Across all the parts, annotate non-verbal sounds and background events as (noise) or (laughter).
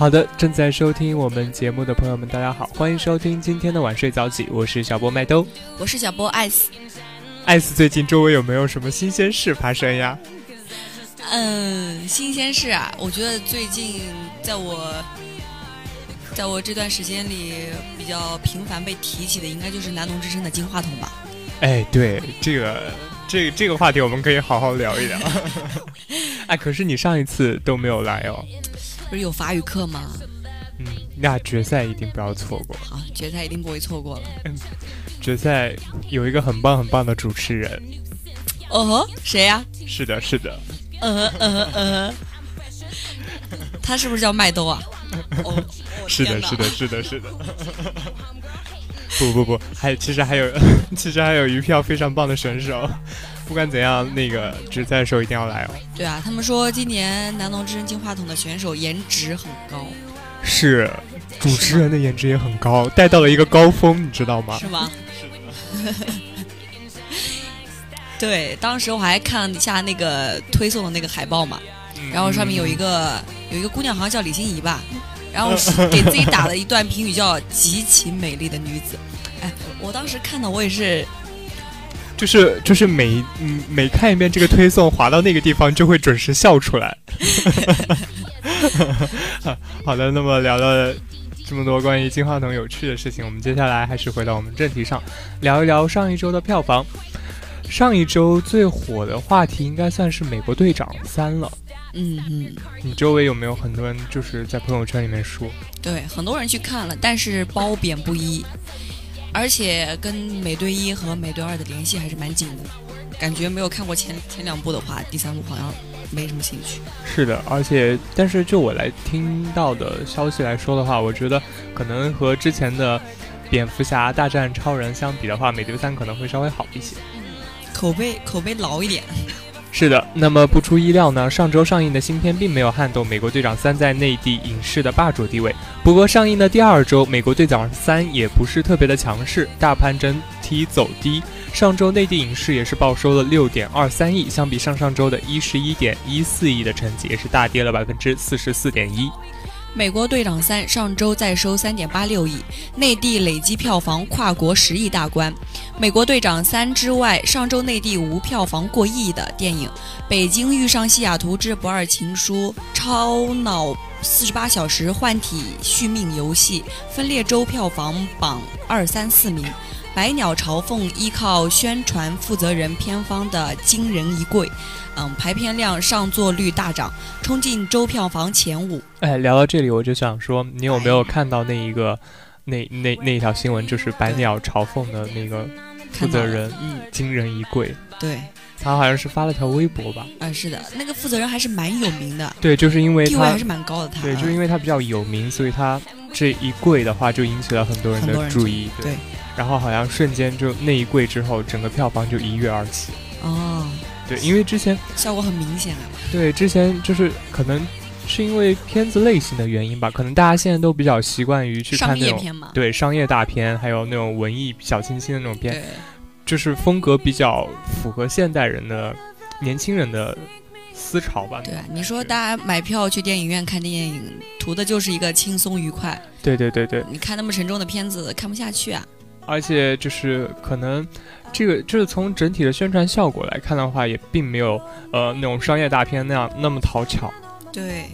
好的，正在收听我们节目的朋友们，大家好，欢迎收听今天的晚睡早起，我是小波麦兜，我是小波艾斯。艾斯最近周围有没有什么新鲜事发生呀？嗯，新鲜事啊，我觉得最近在我，在我这段时间里比较频繁被提起的，应该就是南农之声的金话筒吧。哎，对，这个，这个、这个话题我们可以好好聊一聊。(laughs) 哎，可是你上一次都没有来哦。不是有法语课吗？嗯，那决赛一定不要错过。好，决赛一定不会错过了。嗯，决赛有一个很棒很棒的主持人。哦吼，谁呀？是的，是的。嗯哼嗯哼嗯哼，他是不是叫麦兜啊？(laughs) 哦，是的，是的，是的，是的。不不不，还其实还有，(laughs) 其实还有一票非常棒的选手。不管怎样，那个决赛的时候一定要来哦。对啊，他们说今年南农之声金话筒的选手颜值很高。是，主持人的颜值也很高，带到了一个高峰，你知道吗？是吗？是的。对，当时我还看了一下那个推送的那个海报嘛，然后上面有一个有一个姑娘，好像叫李欣怡吧，然后给自己打了一段评语，叫“极其美丽的女子”。哎，我当时看到我也是。就是就是每嗯每看一遍这个推送，滑到那个地方就会准时笑出来。(laughs) 好的，那么聊了这么多关于金话筒有趣的事情，我们接下来还是回到我们正题上，聊一聊上一周的票房。上一周最火的话题应该算是《美国队长三》了。嗯嗯，你周围有没有很多人就是在朋友圈里面说？对，很多人去看了，但是褒贬不一。而且跟美队一和美队二的联系还是蛮紧的，感觉没有看过前前两部的话，第三部好像没什么兴趣。是的，而且但是就我来听到的消息来说的话，我觉得可能和之前的蝙蝠侠大战超人相比的话，美队三可能会稍微好一些，口碑口碑牢一点。是的，那么不出意料呢，上周上映的新片并没有撼动《美国队长三》在内地影视的霸主地位。不过上映的第二周，《美国队长三》也不是特别的强势，大盘整体走低。上周内地影视也是报收了六点二三亿，相比上上周的一十一点一四亿的成绩，也是大跌了百分之四十四点一。美国队长三上周再收三点八六亿，内地累计票房跨国十亿大关。美国队长三之外，上周内地无票房过亿的电影《北京遇上西雅图之不二情书》、超脑四十八小时换体续命游戏分列周票房榜二三四名。百鸟朝凤依靠宣传负责人偏方的惊人一跪，嗯，排片量上座率大涨，冲进周票房前五。哎，聊到这里，我就想说，你有没有看到那一个，那那那一条新闻，就是百鸟朝凤的那个负责人，嗯，惊人一跪。对，他好像是发了条微博吧？啊，是的，那个负责人还是蛮有名的。对，就是因为地位还是蛮高的。他对，就是因为他比较有名，所以他这一跪的话，就引起了很多人的注意。对。然后好像瞬间就那一跪之后，整个票房就一跃而起。哦，对，因为之前效果很明显啊。对，之前就是可能是因为片子类型的原因吧，可能大家现在都比较习惯于去看那种对商业大片，还有那种文艺小清新的那种片，就是风格比较符合现代人的年轻人的思潮吧。对，你说大家买票去电影院看电影，图的就是一个轻松愉快。对对对对，你看那么沉重的片子看不下去啊。而且就是可能，这个就是从整体的宣传效果来看的话，也并没有呃那种商业大片那样那么讨巧。对，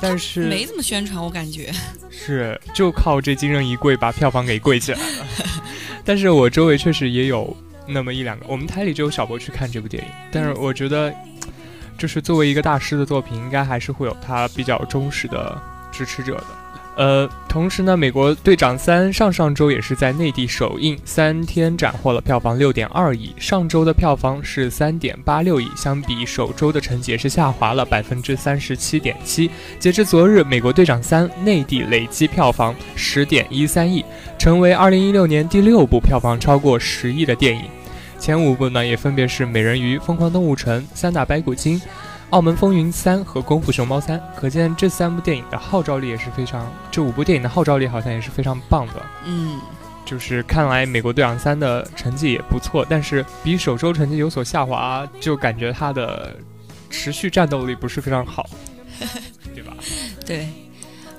但是没怎么宣传，我感觉 (laughs) 是就靠这惊人一跪把票房给跪起来了。(laughs) 但是我周围确实也有那么一两个，我们台里只有小博去看这部电影，但是我觉得，就是作为一个大师的作品，应该还是会有他比较忠实的支持者的。呃，同时呢，美国队长三上上周也是在内地首映，三天斩获了票房六点二亿。上周的票房是三点八六亿，相比首周的成绩也是下滑了百分之三十七点七。截至昨日，美国队长三内地累计票房十点一三亿，成为二零一六年第六部票房超过十亿的电影。前五部呢，也分别是《美人鱼》《疯狂动物城》《三打白骨精》。《澳门风云三》和《功夫熊猫三》，可见这三部电影的号召力也是非常，这五部电影的号召力好像也是非常棒的。嗯，就是看来《美国队长三》的成绩也不错，但是比首周成绩有所下滑，就感觉它的持续战斗力不是非常好，(laughs) 对吧？对。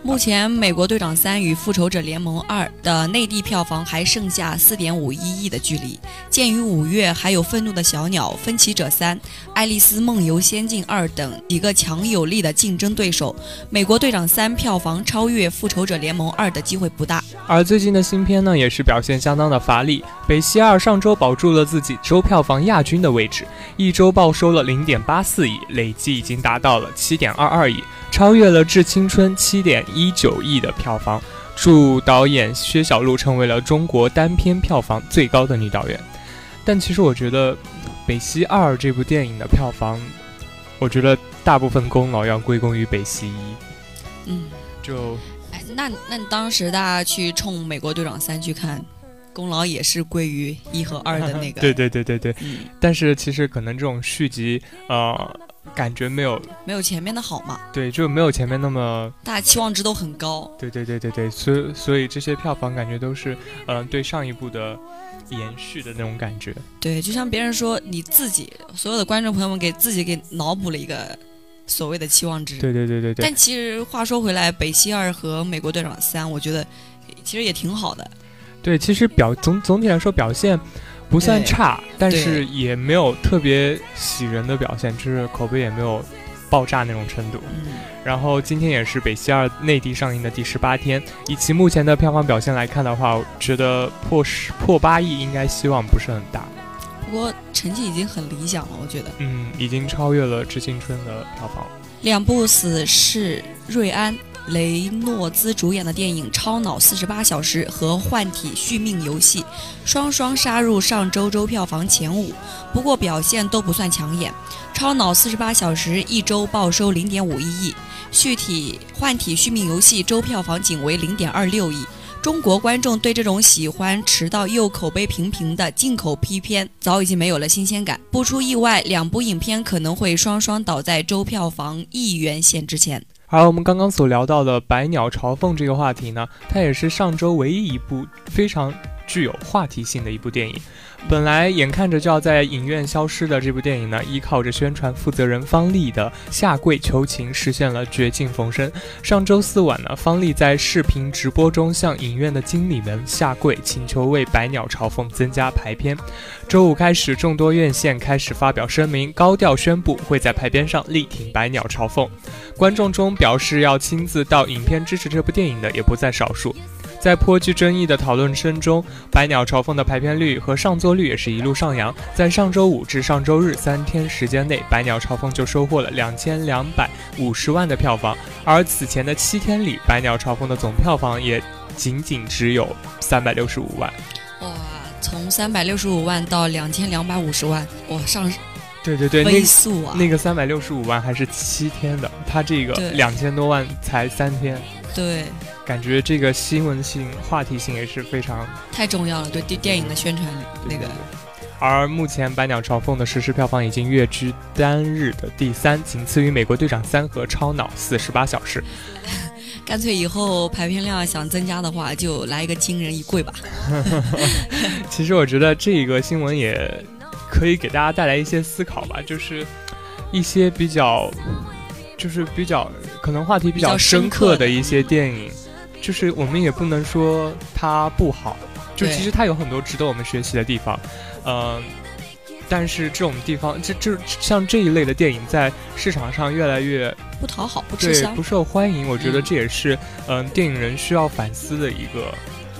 目前，《美国队长三》与《复仇者联盟二》的内地票房还剩下四点五一亿的距离。鉴于五月还有《愤怒的小鸟》《分歧者三》《爱丽丝梦游仙境二》等几个强有力的竞争对手，《美国队长三》票房超越《复仇者联盟二》的机会不大。而最近的新片呢，也是表现相当的乏力。《北西二》上周保住了自己周票房亚军的位置，一周报收了零点八四亿，累计已经达到了七点二二亿。超越了《致青春》七点一九亿的票房，助导演薛晓路成为了中国单片票房最高的女导演。但其实我觉得，《北西二》这部电影的票房，我觉得大部分功劳要归功于《北西一》。嗯，就，哎，那那当时大家去冲《美国队长三》去看，功劳也是归于一和二的那个。(laughs) 对对对对对。嗯。但是其实可能这种续集，呃。感觉没有没有前面的好嘛？对，就没有前面那么大家期望值都很高。对对对对对，所以所以这些票房感觉都是，嗯，对上一部的延续的那种感觉。对，就像别人说，你自己所有的观众朋友们给自己给脑补了一个所谓的期望值。对对对对对。但其实话说回来，《北西二》和《美国队长三》，我觉得其实也挺好的。对，其实表总总体来说表现。不算差，但是也没有特别喜人的表现，就是口碑也没有爆炸那种程度。然后今天也是北西二内地上映的第十八天，以其目前的票房表现来看的话，我觉得破十破八亿应该希望不是很大。不过成绩已经很理想了，我觉得。嗯，已经超越了《致青春》的票房。两部死侍瑞安。雷诺兹主演的电影《超脑四十八小时》和《换体续命游戏》双双杀入上周周票房前五，不过表现都不算抢眼。《超脑四十八小时》一周报收零点五一亿，续体《换体续命游戏》周票房仅为零点二六亿。中国观众对这种喜欢迟到又口碑平平的进口批片早已经没有了新鲜感。不出意外，两部影片可能会双双倒在周票房亿元线之前。而我们刚刚所聊到的《百鸟朝凤》这个话题呢，它也是上周唯一一部非常具有话题性的一部电影。本来眼看着就要在影院消失的这部电影呢，依靠着宣传负责人方丽的下跪求情，实现了绝境逢生。上周四晚呢，方丽在视频直播中向影院的经理们下跪，请求为《百鸟朝凤》增加排片。周五开始，众多院线开始发表声明，高调宣布会在排片上力挺《百鸟朝凤》。观众中表示要亲自到影片支持这部电影的也不在少数。在颇具争议的讨论声中，《百鸟朝凤》的排片率和上座率也是一路上扬。在上周五至上周日三天时间内，《百鸟朝凤》就收获了两千两百五十万的票房，而此前的七天里，《百鸟朝凤》的总票房也仅仅只有三百六十五万。哇，从三百六十五万到两千两百五十万，哇，上对对对，飞速啊！那个三百六十五万还是七天的，它这个两千多万才三天。对。感觉这个新闻性、话题性也是非常太重要了，对电电影的宣传那个。而目前《百鸟朝凤》的实时票房已经跃居单日的第三，仅次于《美国队长三》和《超脑四十八小时》。(laughs) 干脆以后排片量想增加的话，就来一个惊人一跪吧。(laughs) 其实我觉得这个新闻也可以给大家带来一些思考吧，就是一些比较。就是比较可能话题比较深刻的一些电影，就是我们也不能说它不好，就其实它有很多值得我们学习的地方，嗯，但是这种地方这就像这一类的电影在市场上越来越不讨好，不吃香，不受欢迎。我觉得这也是嗯电影人需要反思的一个。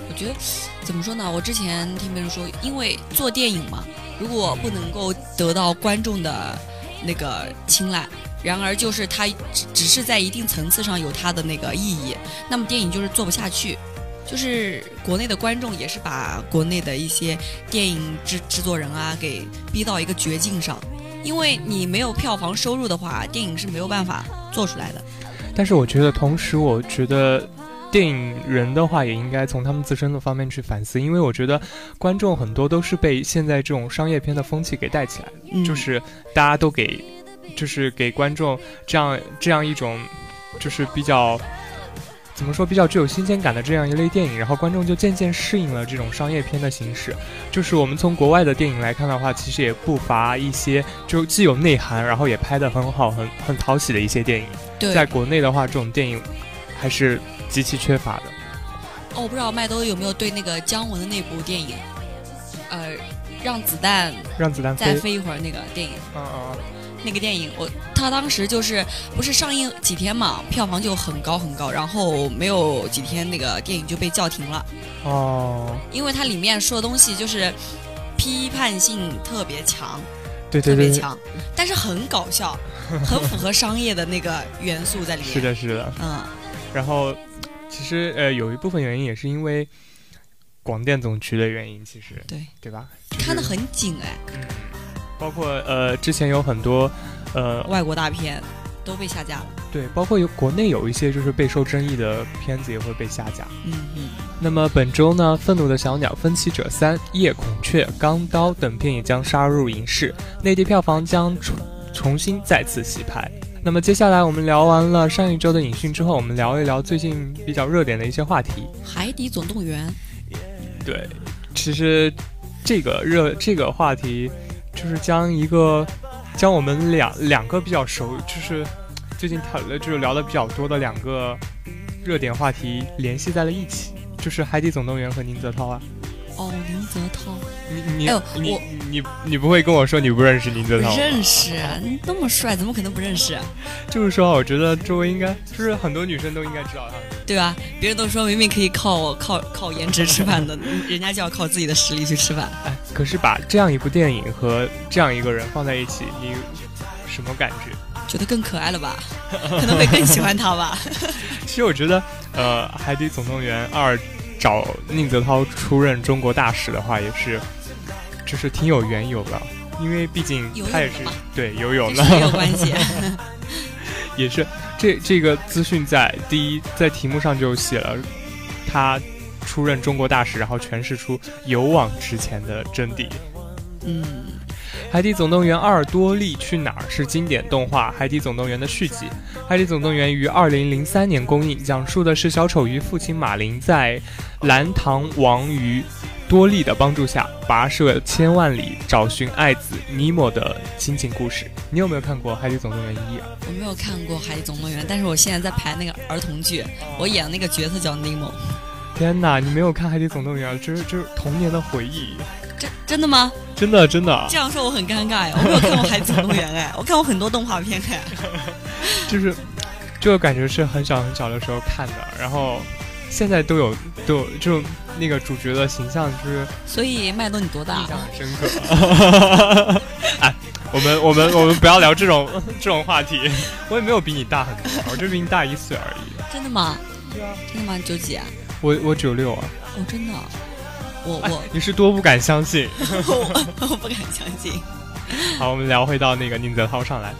我觉得怎么说呢？我之前听别人说，因为做电影嘛，如果不能够得到观众的那个青睐。然而，就是它只只是在一定层次上有它的那个意义，那么电影就是做不下去，就是国内的观众也是把国内的一些电影制制作人啊给逼到一个绝境上，因为你没有票房收入的话，电影是没有办法做出来的。但是我觉得，同时我觉得电影人的话也应该从他们自身的方面去反思，因为我觉得观众很多都是被现在这种商业片的风气给带起来的，就是大家都给。就是给观众这样这样一种，就是比较怎么说比较具有新鲜感的这样一类电影，然后观众就渐渐适应了这种商业片的形式。就是我们从国外的电影来看的话，其实也不乏一些就既有内涵，然后也拍得很好、很很讨喜的一些电影。对，在国内的话，这种电影还是极其缺乏的。哦，我不知道麦兜有没有对那个姜文的那部电影，呃，让子弹让子弹再飞一会儿那个电影。嗯嗯。那个电影，我他当时就是不是上映几天嘛，票房就很高很高，然后没有几天那个电影就被叫停了。哦。因为它里面说的东西就是批判性特别强，对对对，特别强，但是很搞笑，很符合商业的那个元素在里面。(laughs) 是的，是的。嗯。然后，其实呃，有一部分原因也是因为广电总局的原因，其实对对吧？看得很紧哎。嗯。包括呃，之前有很多呃外国大片都被下架了。对，包括有国内有一些就是备受争议的片子也会被下架。嗯嗯。那么本周呢，《愤怒的小鸟》《分歧者三》《夜孔雀》《钢刀》等片也将杀入影视，内地票房将重重新再次洗牌。那么接下来我们聊完了上一周的影讯之后，我们聊一聊最近比较热点的一些话题。海底总动员。对，其实这个热这个话题。就是将一个，将我们两两个比较熟，就是最近讨，就是聊的比较多的两个热点话题联系在了一起，就是《海底总动员》和宁泽涛啊。哦，宁泽涛，你你哎你你你不会跟我说你不认识宁泽涛？认识，那么帅，怎么可能不认识？就是说，我觉得周围应该就是很多女生都应该知道他，对吧？别人都说明明可以靠靠靠颜值吃饭的，(laughs) 人家就要靠自己的实力去吃饭。哎，可是把这样一部电影和这样一个人放在一起，你什么感觉？觉得更可爱了吧？(laughs) 可能会更喜欢他吧？(laughs) 其实我觉得，呃，《海底总动员二》。找宁泽涛出任中国大使的话，也是，就是挺有缘由的，因为毕竟他也是对游泳的有关系，(laughs) 也是这这个资讯在第一在题目上就写了，他出任中国大使，然后诠释出勇往直前的真谛。嗯。《海底总动员二：多利去哪儿》是经典动画《海底总动员》的续集。《海底总动员》于二零零三年公映，讲述的是小丑鱼父亲马林在蓝糖王鱼多利的帮助下，跋涉千万里找寻爱子尼莫的亲情故事。你有没有看过《海底总动员一》啊？我没有看过《海底总动员》，但是我现在在排那个儿童剧，我演的那个角色叫尼莫。天哪，你没有看《海底总动员》，这是这是童年的回忆。真真的吗？真的真的。这样说我很尴尬呀，我没有看过《海底总动员》哎，(laughs) 我看过很多动画片哎。就是，就感觉是很小很小的时候看的，然后现在都有都有就那个主角的形象就是。所以麦兜你多大？印象很深刻。(laughs) 哎，我们我们我们不要聊这种这种话题。我也没有比你大很多，我就比你大一岁而已。真的吗？对啊。真的吗？九几啊？我我九六啊。哦，真的。我我你是多不敢相信，(laughs) 我我不敢相信。(laughs) 好，我们聊回到那个宁泽涛上来，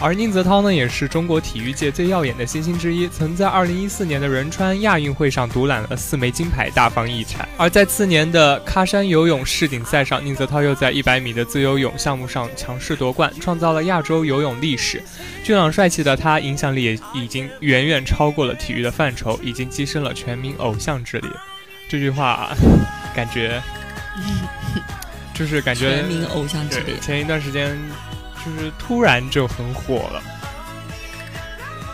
而宁泽涛呢，也是中国体育界最耀眼的新星之一，曾在2014年的仁川亚运会上独揽了四枚金牌，大放异彩。而在次年的喀山游泳世锦赛上，宁泽涛又在100米的自由泳项目上强势夺冠，创造了亚洲游泳历史。俊朗帅气的他，影响力也已经远远超过了体育的范畴，已经跻身了全民偶像之列。这句话。感觉，(laughs) 就是感觉全民偶像级别。前一段时间，就是突然就很火了。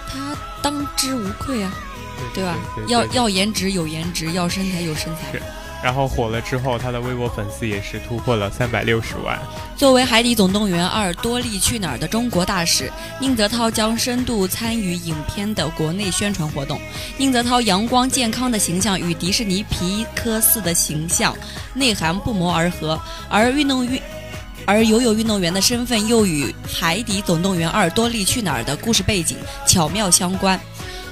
他当之无愧啊，对吧？要要颜值有颜值，要身材有身材。然后火了之后，他的微博粉丝也是突破了三百六十万。作为《海底总动员二：多利去哪儿》的中国大使，宁泽涛将深度参与影片的国内宣传活动。宁泽涛阳光健康的形象与迪士尼皮克斯的形象内涵不谋而合，而运动运，而游泳运动员的身份又与《海底总动员二：多利去哪儿》的故事背景巧妙相关，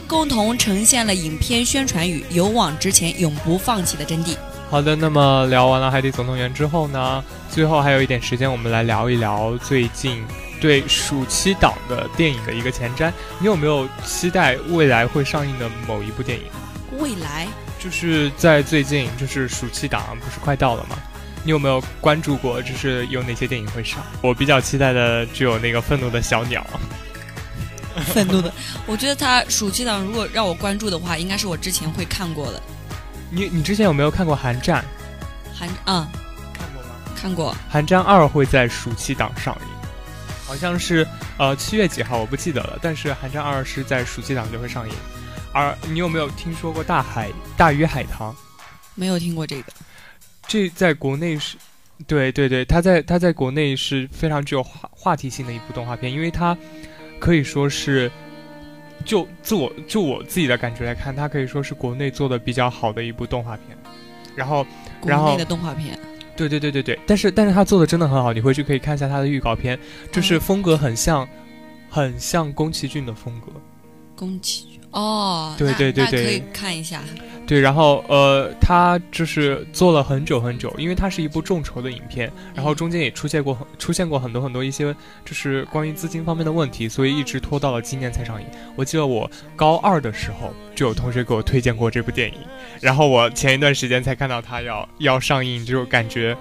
共同呈现了影片宣传语“勇往直前，永不放弃”的真谛。好的，那么聊完了《海底总动员》之后呢，最后还有一点时间，我们来聊一聊最近对暑期档的电影的一个前瞻。你有没有期待未来会上映的某一部电影？未来就是在最近，就是暑期档不是快到了吗？你有没有关注过？就是有哪些电影会上？我比较期待的就有那个《愤怒的小鸟》。(laughs) 愤怒的。我觉得它暑期档如果让我关注的话，应该是我之前会看过的。你你之前有没有看过《寒战》？寒啊，看过吗？看过。《寒战二》会在暑期档上映，好像是呃七月几号我不记得了，但是《寒战二》是在暑期档就会上映。而你有没有听说过《大海大鱼海棠》？没有听过这个。这在国内是，对对对，它在它在国内是非常具有话话题性的一部动画片，因为它可以说是，就自我就我自己的感觉来看，它可以说是国内做的比较好的一部动画片。然后，然后国内的动画片，对对对对对，但是但是它做的真的很好，你回去可以看一下它的预告片，就是风格很像，很像宫崎骏的风格。宫崎骏哦，对对对对可以看一下。对，然后呃，他就是做了很久很久，因为它是一部众筹的影片，然后中间也出现过出现过很多很多一些就是关于资金方面的问题，所以一直拖到了今年才上映。我记得我高二的时候就有同学给我推荐过这部电影，然后我前一段时间才看到它要要上映，就感觉，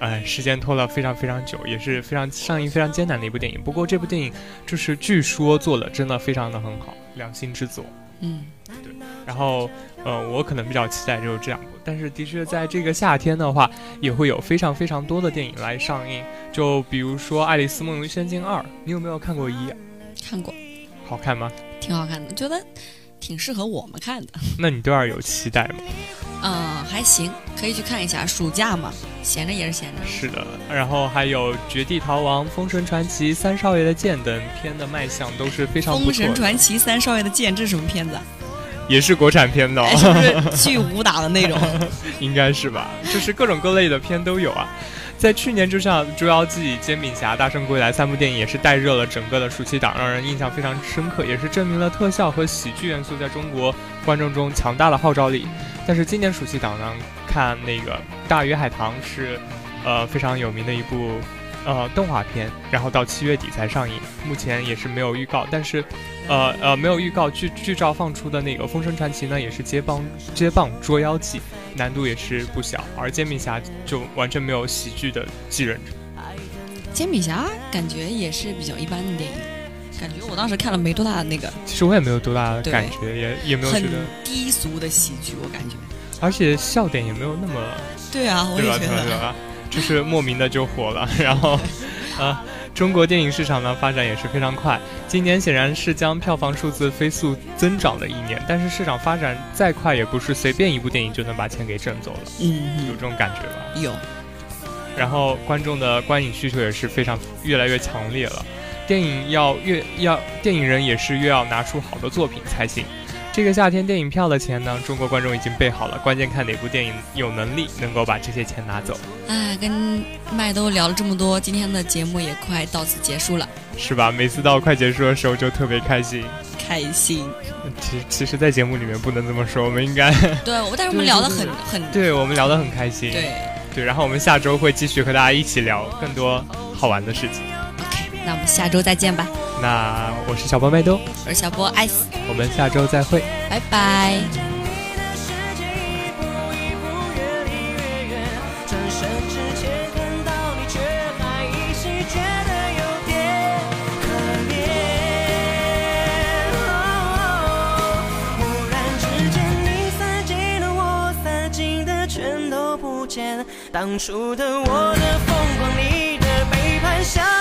呃，时间拖了非常非常久，也是非常上映非常艰难的一部电影。不过这部电影就是据说做的真的非常的很好，良心之作。嗯，对，然后。呃，我可能比较期待就是这两部，但是的确在这个夏天的话，也会有非常非常多的电影来上映。就比如说《爱丽丝梦游仙境二》，你有没有看过一？看过，好看吗？挺好看的，觉得挺适合我们看的。(laughs) 那你对二有期待吗？嗯，还行，可以去看一下。暑假嘛，闲着也是闲着。是的，然后还有《绝地逃亡》《封神传奇》《三少爷的剑》等片的卖相都是非常不错。封神传奇》《三少爷的剑》这是什么片子？也是国产片的，是不是去武打的那种？(laughs) 应该是吧，就是各种各类的片都有啊。在去年，就像《捉妖记》《煎饼侠》《大圣归来》三部电影，也是带热了整个的暑期档，让人印象非常深刻，也是证明了特效和喜剧元素在中国观众中强大的号召力。但是今年暑期档呢，看那个《大鱼海棠》是，呃，非常有名的一部。呃，动画片，然后到七月底才上映，目前也是没有预告，但是，呃呃，没有预告，剧剧照放出的那个《封神传奇》呢，也是接棒接棒《捉妖记》，难度也是不小，而《煎饼侠》就完全没有喜剧的继任者。煎饼侠感觉也是比较一般的电影，感觉我当时看了没多大的那个，其实我也没有多大的感觉，也也没有觉得低俗的喜剧，我感觉，而且笑点也没有那么，对啊，我也觉得。就是莫名的就火了，然后，(laughs) 啊，中国电影市场呢发展也是非常快。今年显然是将票房数字飞速增长的一年，但是市场发展再快，也不是随便一部电影就能把钱给挣走了。嗯，有这种感觉吧？有。然后观众的观影需求也是非常越来越强烈了，电影要越要电影人也是越要拿出好的作品才行。这个夏天电影票的钱呢，中国观众已经备好了，关键看哪部电影有能力能够把这些钱拿走。哎，跟麦兜聊了这么多，今天的节目也快到此结束了，是吧？每次到快结束的时候就特别开心，开心。其其实，在节目里面不能这么说，我们应该 (laughs) 对，但是我们聊得很很，对我们聊得很开心，对对。然后我们下周会继续和大家一起聊更多好玩的事情。OK，那我们下周再见吧。那我是小波麦兜，我是小波艾斯，我们下周再会，拜拜。当初的我的疯狂，你的背叛，像。